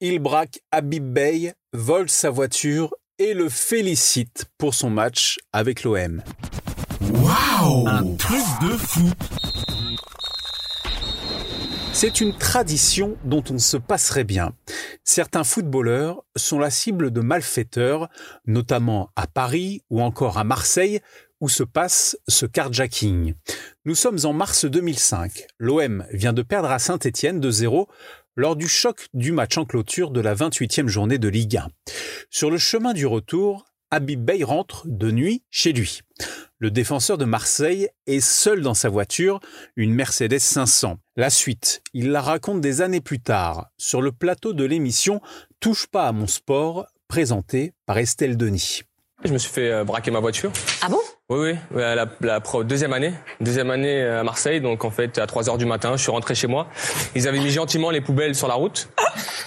il braque Habib Bey, vole sa voiture et le félicite pour son match avec l'OM. Waouh Un truc de fou c'est une tradition dont on se passerait bien. Certains footballeurs sont la cible de malfaiteurs, notamment à Paris ou encore à Marseille, où se passe ce carjacking. Nous sommes en mars 2005. L'OM vient de perdre à Saint-Étienne de 0 lors du choc du match en clôture de la 28e journée de Ligue 1. Sur le chemin du retour, Habib Bey rentre de nuit chez lui. Le défenseur de Marseille est seul dans sa voiture, une Mercedes 500. La suite, il la raconte des années plus tard, sur le plateau de l'émission Touche pas à mon sport, présentée par Estelle Denis. Je me suis fait euh, braquer ma voiture. Ah bon? Oui, oui, la, la, deuxième année, deuxième année à Marseille, donc en fait à 3 heures du matin, je suis rentré chez moi. Ils avaient mis gentiment les poubelles sur la route,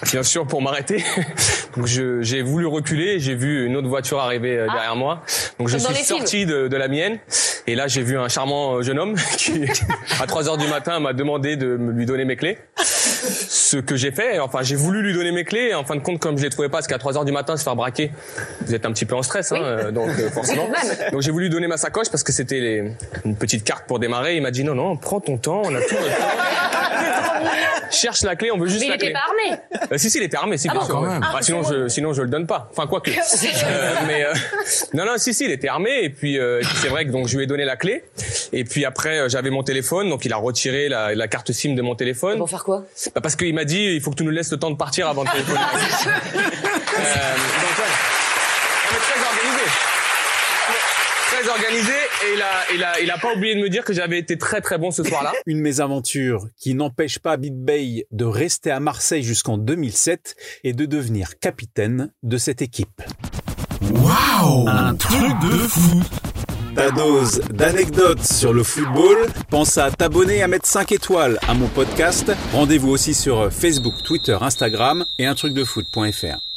bien sûr pour m'arrêter. Donc j'ai voulu reculer, j'ai vu une autre voiture arriver euh, derrière moi. Donc je suis sorti de, de, la mienne, et là j'ai vu un charmant jeune homme qui, à 3 heures du matin, m'a demandé de lui donner mes clés ce que j'ai fait. Enfin, j'ai voulu lui donner mes clés. Et en fin de compte, comme je les trouvais pas, parce qu'à 3 heures du matin, se faire braquer, vous êtes un petit peu en stress, hein, euh, donc euh, forcément. donc j'ai voulu lui donner ma sacoche parce que c'était les... une petite carte pour démarrer. Il m'a dit non, non, prends ton temps, on a tout le temps. Cherche la clé, on veut juste mais la il était pas armé. Euh, si, si, il était armé, si, ah bien sûr. Ah, bah, sinon, je, sinon, je le donne pas. Enfin, quoi que. mais non, non, si, si, il était armé. Et puis, c'est vrai que donc je lui ai donné la clé. Et puis après, j'avais mon téléphone, donc il a retiré la, la carte SIM de mon téléphone. Pour faire quoi? Bah, Parce qu'il m'a dit, il faut que tu nous laisses le temps de partir avant de téléphoner. euh, donc, ouais. On est très organisé. Très organisé et il a, il a, il a pas oublié de me dire que j'avais été très très bon ce soir-là. Une mésaventure qui n'empêche pas Big Bay de rester à Marseille jusqu'en 2007 et de devenir capitaine de cette équipe. Waouh Un truc de fou ta dose d'anecdotes sur le football. Pense à t'abonner à mettre 5 étoiles à mon podcast. Rendez-vous aussi sur Facebook, Twitter, Instagram et un truc de foot.fr.